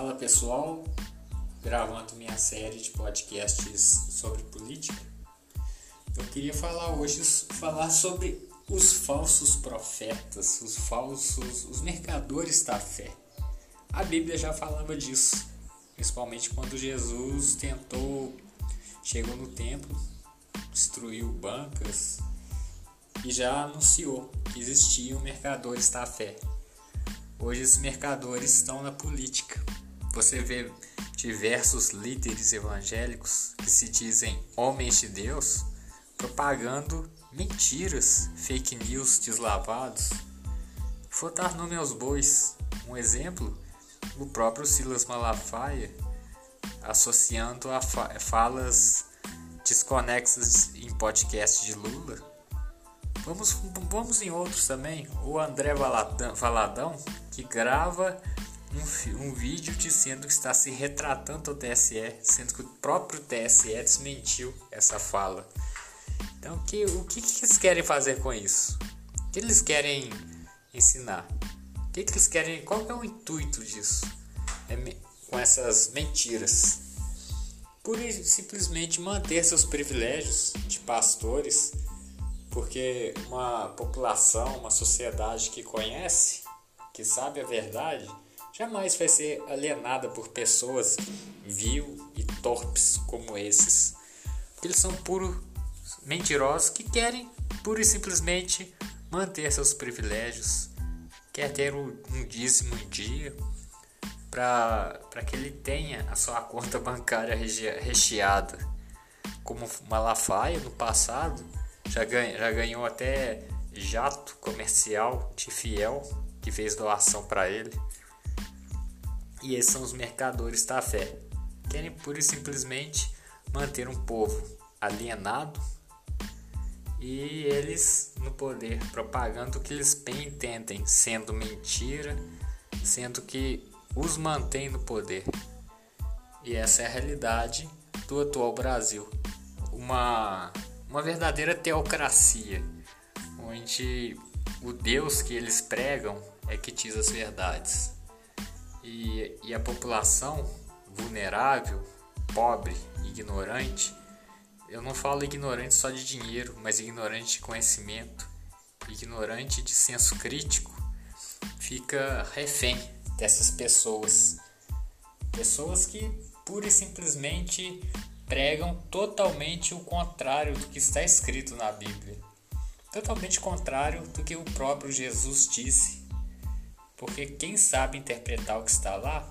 Fala pessoal, gravando minha série de podcasts sobre política. Eu queria falar hoje falar sobre os falsos profetas, os falsos, os mercadores da fé. A Bíblia já falava disso, principalmente quando Jesus tentou, chegou no templo, destruiu bancas e já anunciou que existiam mercadores da fé. Hoje esses mercadores estão na política. Você vê diversos líderes evangélicos que se dizem homens de Deus propagando mentiras, fake news deslavados. Vou dar nome aos bois. Um exemplo, o próprio Silas Malafaia associando a falas desconexas em podcast de Lula. Vamos, vamos em outros também. O André Valadão que grava um, um vídeo dizendo que está se retratando ao TSE, sendo que o próprio TSE desmentiu essa fala. Então, que, o que, que eles querem fazer com isso? O que eles querem ensinar? O que, que eles querem? Qual é o intuito disso? É, com essas mentiras? Por simplesmente manter seus privilégios de pastores, porque uma população, uma sociedade que conhece que sabe a verdade, jamais vai ser alienada por pessoas vil e torpes como esses. Eles são puros mentirosos que querem pura e simplesmente manter seus privilégios, quer ter um dízimo em dia para que ele tenha a sua conta bancária recheada. Como Malafaia no passado já, ganha, já ganhou até jato comercial de fiel que fez doação para ele. E esses são os mercadores da fé. Querem pura e simplesmente manter um povo alienado e eles no poder, propagando o que eles bem entendem, sendo mentira, sendo que os mantém no poder. E essa é a realidade do atual Brasil. Uma, uma verdadeira teocracia, onde o Deus que eles pregam é que diz as verdades. E, e a população vulnerável, pobre, ignorante, eu não falo ignorante só de dinheiro, mas ignorante de conhecimento, ignorante de senso crítico, fica refém dessas pessoas. Pessoas que pura e simplesmente pregam totalmente o contrário do que está escrito na Bíblia. Totalmente contrário do que o próprio Jesus disse porque quem sabe interpretar o que está lá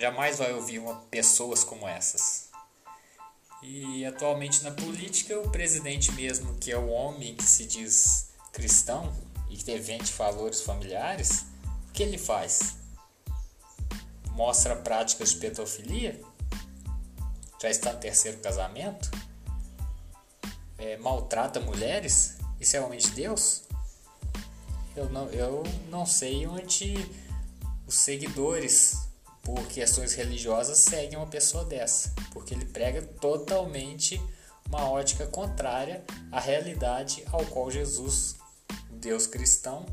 jamais vai ouvir uma, pessoas como essas. E atualmente na política, o presidente mesmo, que é o homem que se diz cristão e que defende valores familiares, o que ele faz? Mostra práticas de pedofilia? Já está no terceiro casamento? É, maltrata mulheres? Isso é homem de Deus? Eu não, eu não sei onde os seguidores, por questões religiosas, seguem uma pessoa dessa, porque ele prega totalmente uma ótica contrária à realidade ao qual Jesus, Deus cristão,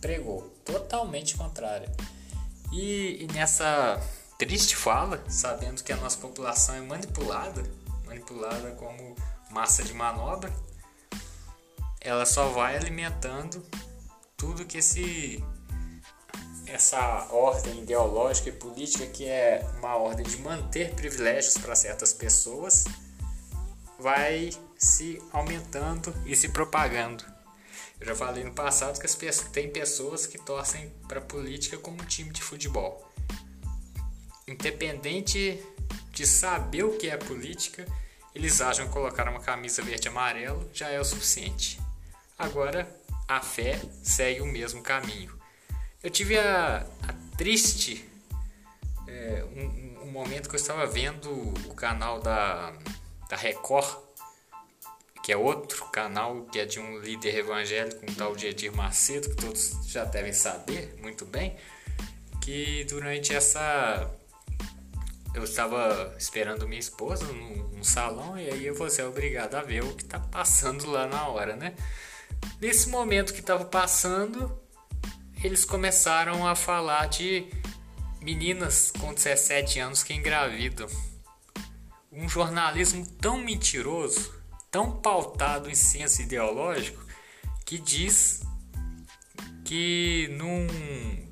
pregou, totalmente contrária. E, e nessa triste fala, sabendo que a nossa população é manipulada, manipulada como massa de manobra, ela só vai alimentando tudo que esse essa ordem ideológica e política que é uma ordem de manter privilégios para certas pessoas vai se aumentando e se propagando. Eu já falei no passado que as pessoas, tem pessoas que torcem para a política como um time de futebol. Independente de saber o que é política, eles acham que colocar uma camisa verde e amarelo já é o suficiente. Agora, a fé segue o mesmo caminho. Eu tive a, a triste é, um, um, momento que eu estava vendo o canal da, da Record, que é outro canal que é de um líder evangélico, um tal de Edir Macedo, que todos já devem saber muito bem, que durante essa eu estava esperando minha esposa num, num salão e aí eu vou ser obrigado a ver o que está passando lá na hora, né? Nesse momento que estava passando, eles começaram a falar de meninas com 17 anos que engravidam. Um jornalismo tão mentiroso, tão pautado em senso ideológico, que diz que num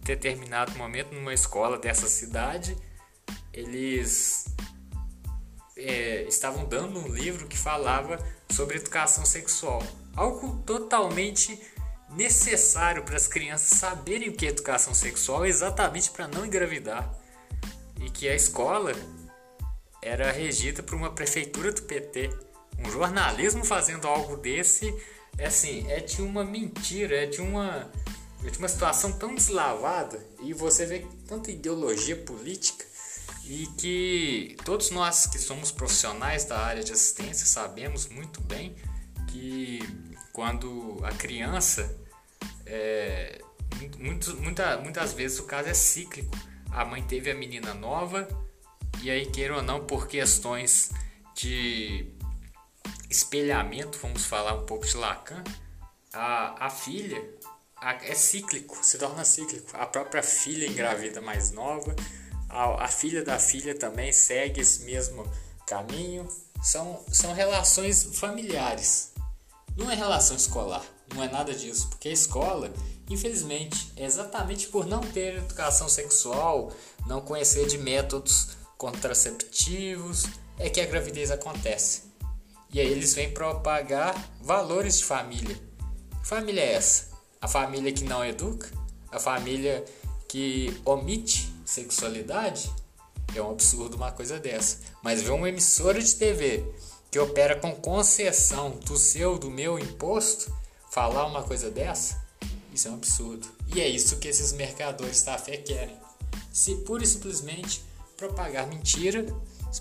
determinado momento, numa escola dessa cidade, eles é, estavam dando um livro que falava sobre educação sexual. Algo totalmente necessário para as crianças saberem o que é educação sexual exatamente para não engravidar. E que a escola era regida por uma prefeitura do PT. Um jornalismo fazendo algo desse, é assim, é de uma mentira, é de uma, é de uma situação tão deslavada e você vê tanta ideologia política e que todos nós que somos profissionais da área de assistência sabemos muito bem que quando a criança é, muito, muita, muitas vezes o caso é cíclico. A mãe teve a menina nova e aí queira ou não por questões de espelhamento vamos falar um pouco de Lacan a, a filha a, é cíclico se torna cíclico. A própria filha engravida mais nova a, a filha da filha também segue esse mesmo caminho. São, são relações familiares, não é relação escolar, não é nada disso, porque a escola, infelizmente, é exatamente por não ter educação sexual, não conhecer de métodos contraceptivos, é que a gravidez acontece. E aí eles vêm propagar valores de família. Que família é essa? A família que não educa? A família que omite sexualidade, é um absurdo uma coisa dessa. Mas ver uma emissora de TV que opera com concessão do seu, do meu imposto, falar uma coisa dessa, isso é um absurdo. E é isso que esses mercadores da fé querem. Se pura e simplesmente propagar mentira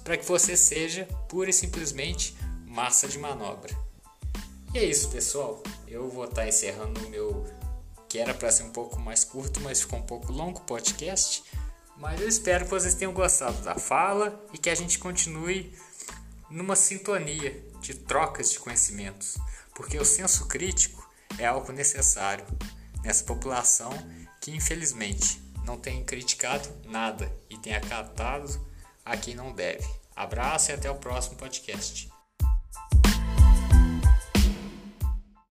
para que você seja pura e simplesmente massa de manobra. E é isso, pessoal. Eu vou estar encerrando o meu que era para ser um pouco mais curto, mas ficou um pouco longo podcast. Mas eu espero que vocês tenham gostado da fala e que a gente continue numa sintonia de trocas de conhecimentos, porque o senso crítico é algo necessário nessa população que infelizmente não tem criticado nada e tem acatado a quem não deve. Abraço e até o próximo podcast.